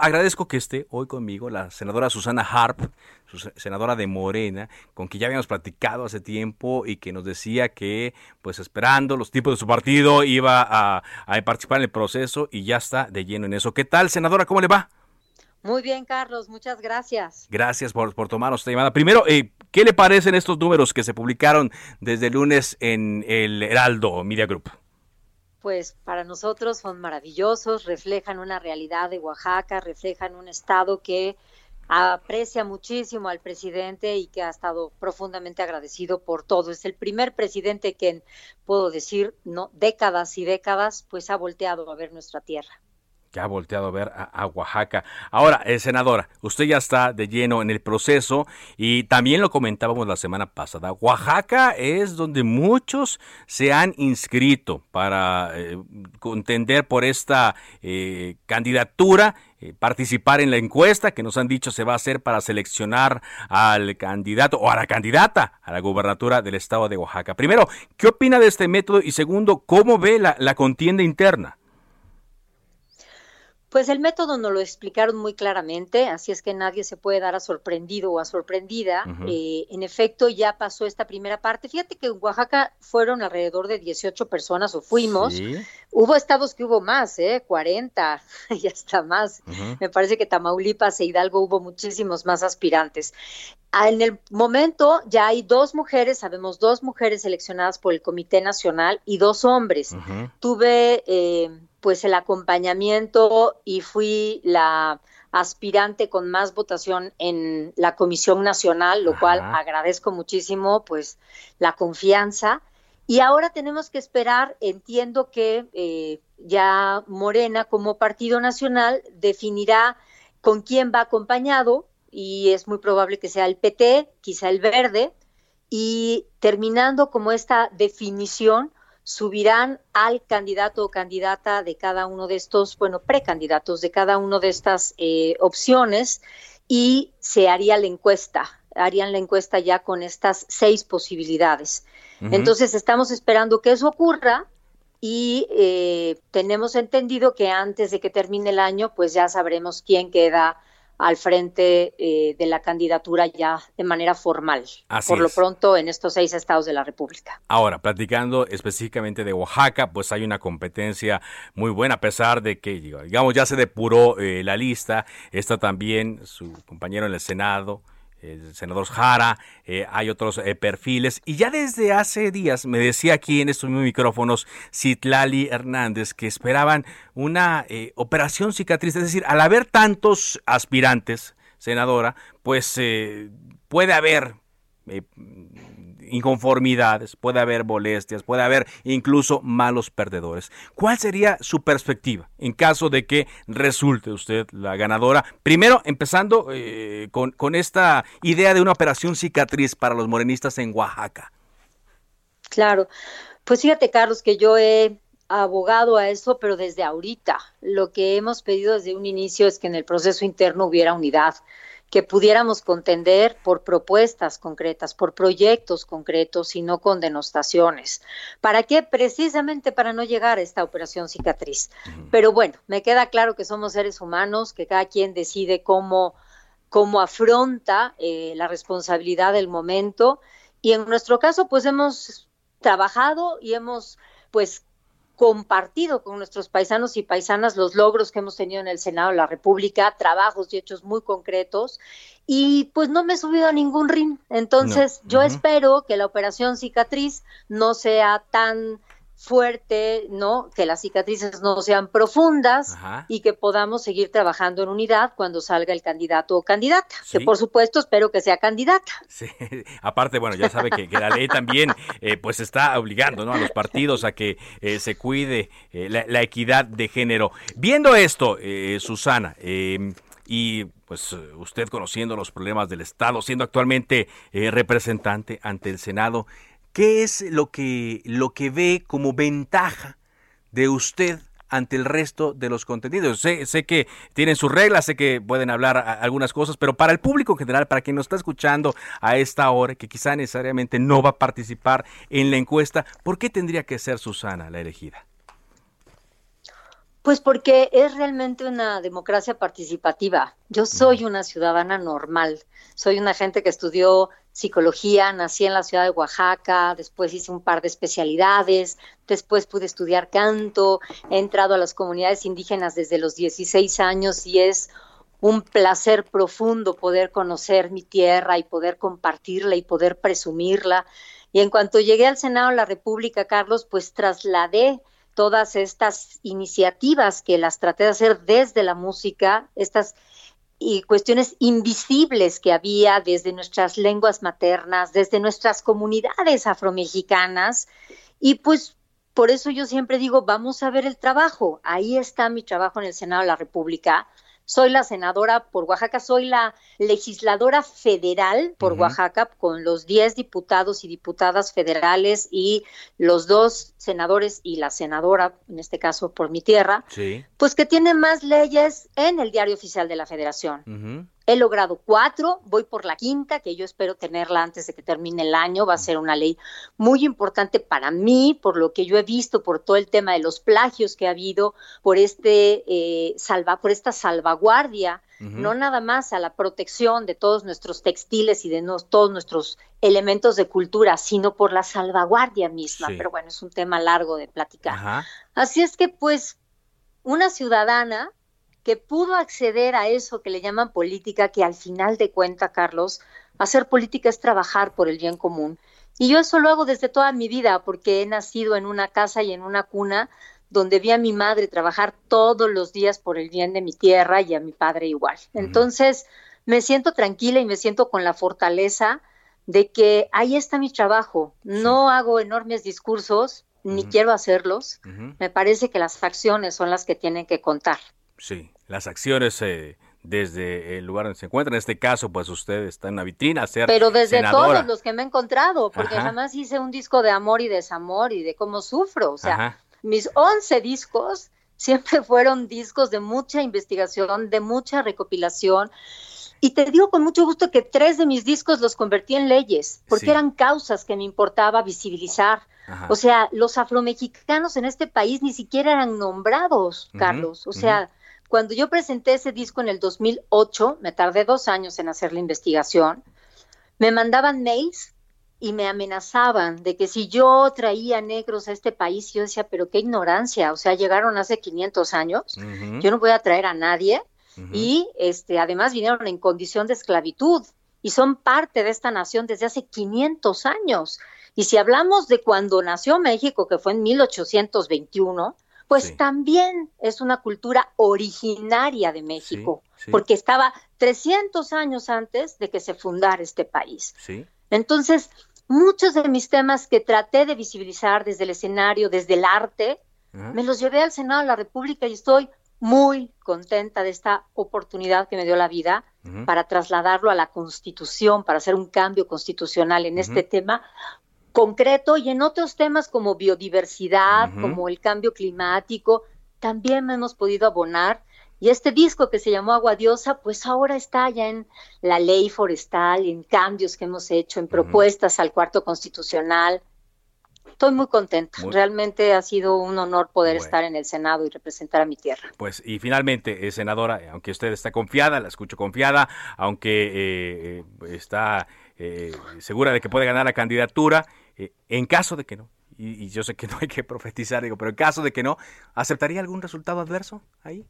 Agradezco que esté hoy conmigo la senadora Susana Harp, senadora de Morena, con quien ya habíamos platicado hace tiempo y que nos decía que, pues esperando los tipos de su partido, iba a, a participar en el proceso y ya está de lleno en eso. ¿Qué tal, senadora? ¿Cómo le va? Muy bien, Carlos, muchas gracias. Gracias por, por tomarnos esta llamada. Primero, eh, ¿qué le parecen estos números que se publicaron desde el lunes en el Heraldo Media Group? Pues para nosotros son maravillosos, reflejan una realidad de Oaxaca, reflejan un estado que aprecia muchísimo al presidente y que ha estado profundamente agradecido por todo. Es el primer presidente que, puedo decir, no décadas y décadas, pues ha volteado a ver nuestra tierra que ha volteado a ver a, Oaxaca. Ahora, eh, senadora, usted ya está de lleno en el proceso y también lo comentábamos la semana pasada. Oaxaca es donde muchos se han inscrito para eh, contender por esta eh, candidatura participar en la encuesta que nos han dicho se va a hacer para seleccionar al candidato o a la candidata a la gubernatura del estado de Oaxaca. Primero, ¿qué opina de este método? Y segundo, ¿cómo ve la contienda interna? Pues el método nos lo explicaron muy claramente, así es que nadie se puede dar a sorprendido o a sorprendida. Eh, en efecto, ya pasó esta primera parte. Fíjate que en Oaxaca fueron alrededor de 18 personas o fuimos. Hubo estados que hubo más, ¿eh? 40 y hasta más. Me parece que Tamaulipas e Hidalgo hubo muchísimos más aspirantes. Ah, en el momento ya hay dos mujeres, sabemos dos mujeres seleccionadas por el Comité Nacional y dos hombres. Tuve eh, pues el acompañamiento y fui la aspirante con más votación en la Comisión Nacional, lo cual agradezco muchísimo pues la confianza. Y ahora tenemos que esperar, entiendo que eh, ya Morena como Partido Nacional definirá con quién va acompañado y es muy probable que sea el PT, quizá el verde, y terminando como esta definición, subirán al candidato o candidata de cada uno de estos, bueno, precandidatos de cada una de estas eh, opciones y se haría la encuesta, harían la encuesta ya con estas seis posibilidades. Entonces estamos esperando que eso ocurra y eh, tenemos entendido que antes de que termine el año, pues ya sabremos quién queda al frente eh, de la candidatura ya de manera formal, por lo pronto en estos seis estados de la República. Ahora, platicando específicamente de Oaxaca, pues hay una competencia muy buena, a pesar de que, digamos, ya se depuró eh, la lista, está también su compañero en el Senado, el senador Jara, eh, hay otros eh, perfiles. Y ya desde hace días me decía aquí en estos micrófonos Citlali Hernández que esperaban una eh, operación cicatriz. Es decir, al haber tantos aspirantes, senadora, pues puede haber inconformidades, puede haber molestias, puede haber incluso malos perdedores. ¿Cuál sería su perspectiva en caso de que resulte usted la ganadora? Primero, empezando eh, con, con esta idea de una operación cicatriz para los morenistas en Oaxaca. Claro, pues fíjate Carlos que yo he abogado a eso, pero desde ahorita. Lo que hemos pedido desde un inicio es que en el proceso interno hubiera unidad que pudiéramos contender por propuestas concretas, por proyectos concretos y no con denostaciones. ¿Para qué? Precisamente para no llegar a esta operación cicatriz. Pero bueno, me queda claro que somos seres humanos, que cada quien decide cómo, cómo afronta eh, la responsabilidad del momento. Y en nuestro caso, pues hemos trabajado y hemos pues compartido con nuestros paisanos y paisanas los logros que hemos tenido en el Senado de la República, trabajos y hechos muy concretos, y pues no me he subido a ningún ring. Entonces, yo espero que la operación cicatriz no sea tan fuerte, ¿no? Que las cicatrices no sean profundas y que podamos seguir trabajando en unidad cuando salga el candidato o candidata, que por supuesto espero que sea candidata. Sí, aparte, bueno, ya sabe que, la ley también eh, pues está obligando, ¿no? A los partidos a que eh, se cuide eh, la, equidad de género. Viendo esto, Susana, em, y pues usted conociendo los problemas del Estado, siendo actualmente representante ante el Senado, ¿Qué es lo que, lo que ve como ventaja de usted ante el resto de los contenidos. Sé, sé, que tienen sus reglas, sé que pueden hablar algunas cosas, pero para el público en general, para quien nos está escuchando a esta hora, que quizá necesariamente no va a participar en la encuesta, ¿por qué tendría que ser Susana la elegida? Pues porque es realmente una democracia participativa. Yo soy una ciudadana normal, soy una gente que estudió psicología, nací en la ciudad de Oaxaca, después hice un par de especialidades, después pude estudiar canto, he entrado a las comunidades indígenas desde los 16 años y es un placer profundo poder conocer mi tierra y poder compartirla y poder presumirla. Y en cuanto llegué al Senado de la República, Carlos, pues trasladé todas estas iniciativas que las traté de hacer desde la música, estas y cuestiones invisibles que había desde nuestras lenguas maternas, desde nuestras comunidades afromexicanas. Y pues por eso yo siempre digo, vamos a ver el trabajo. Ahí está mi trabajo en el Senado de la República soy la senadora por Oaxaca, soy la legisladora federal por Oaxaca con los 10 diputados y diputadas federales y los dos senadores y la senadora, en este caso por mi tierra, pues que tienen más leyes en el diario oficial de la federación. He logrado cuatro, voy por la quinta, que yo espero tenerla antes de que termine el año. Va a ser una ley muy importante para mí, por lo que yo he visto, por todo el tema de los plagios que ha habido, por este eh, salva, por esta salvaguardia, no nada más a la protección de todos nuestros textiles y de todos nuestros elementos de cultura, sino por la salvaguardia misma. Pero bueno, es un tema largo de platicar. Así es que, pues, una ciudadana que pudo acceder a eso que le llaman política, que al final de cuenta, Carlos, hacer política es trabajar por el bien común. Y yo eso lo hago desde toda mi vida, porque he nacido en una casa y en una cuna donde vi a mi madre trabajar todos los días por el bien de mi tierra y a mi padre igual. Entonces, me siento tranquila y me siento con la fortaleza de que ahí está mi trabajo. No hago enormes discursos, ni quiero hacerlos. Me parece que las acciones son las que tienen que contar. Sí, las acciones eh, desde el lugar donde se encuentra. En este caso, pues usted está en una vitrina, ser Pero desde todos los que me he encontrado, porque jamás hice un disco de amor y desamor y de cómo sufro. O sea, mis 11 discos siempre fueron discos de mucha investigación, de mucha recopilación. Y te digo con mucho gusto que tres de mis discos los convertí en leyes, porque eran causas que me importaba visibilizar. O sea, los afromexicanos en este país ni siquiera eran nombrados, Carlos. O sea, cuando yo presenté ese disco en el 2008, me tardé dos años en hacer la investigación, me mandaban mails y me amenazaban de que si yo traía negros a este país, yo decía, pero qué ignorancia, o sea, llegaron hace 500 años, yo no voy a traer a nadie y este además vinieron en condición de esclavitud y son parte de esta nación desde hace 500 años. Y si hablamos de cuando nació México, que fue en 1821, pues también es una cultura originaria de México, porque estaba 300 años antes de que se fundara este país. Entonces, muchos de mis temas que traté de visibilizar desde el escenario, desde el arte, me los llevé al Senado de la República y estoy muy contenta de esta oportunidad que me dio la vida para trasladarlo a la Constitución, para hacer un cambio constitucional en este tema, concreto y en otros temas como biodiversidad, como el cambio climático, también hemos podido abonar. Y este disco que se llamó Agua Diosa, pues ahora está ya en la ley forestal, en cambios que hemos hecho, en propuestas al cuarto constitucional. Estoy muy contenta. Realmente ha sido un honor poder estar en el Senado y representar a mi tierra. Pues y finalmente, eh, senadora, aunque usted está confiada, la escucho confiada, aunque eh, eh, está segura de que puede ganar la candidatura, eh, en caso de que no, y, yo sé que no hay que profetizar, digo, pero en caso de que no, ¿aceptaría algún resultado adverso ahí?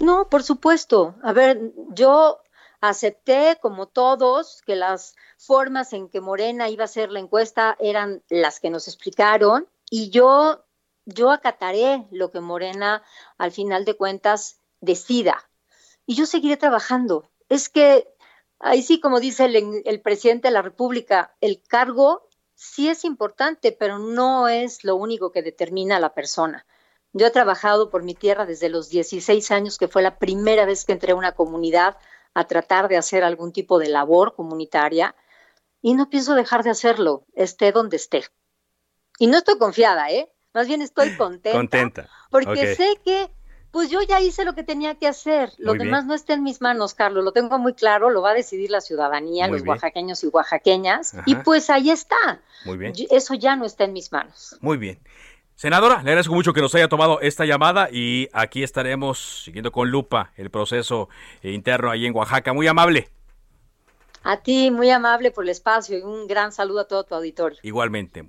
No, por supuesto. A ver, yo acepté, como todos, que las formas en que Morena iba a hacer la encuesta eran las que nos explicaron y yo, yo acataré lo que Morena al final de cuentas decida. Y yo seguiré trabajando. Es que ahí sí, como dice el, el presidente de la República, el cargo sí es importante, pero no es lo único que determina a la persona. Yo he trabajado por mi tierra desde los 16 años, que fue la primera vez que entré a una comunidad a tratar de hacer algún tipo de labor comunitaria y no pienso dejar de hacerlo, esté donde esté. Y no estoy confiada, ¿eh? Más bien estoy contenta. Contenta. Porque sé que, pues yo ya hice lo que tenía que hacer. Lo demás no está en mis manos, Carlos. Lo tengo muy claro. Lo va a decidir la ciudadanía, los oaxaqueños y oaxaqueñas. Y pues ahí está. Muy bien. Eso ya no está en mis manos. Muy bien. Senadora, le agradezco mucho que nos haya tomado esta llamada y aquí estaremos siguiendo con lupa el proceso interno ahí en Oaxaca. Muy amable. A ti, muy amable por el espacio y un gran saludo a todo tu auditorio. Igualmente.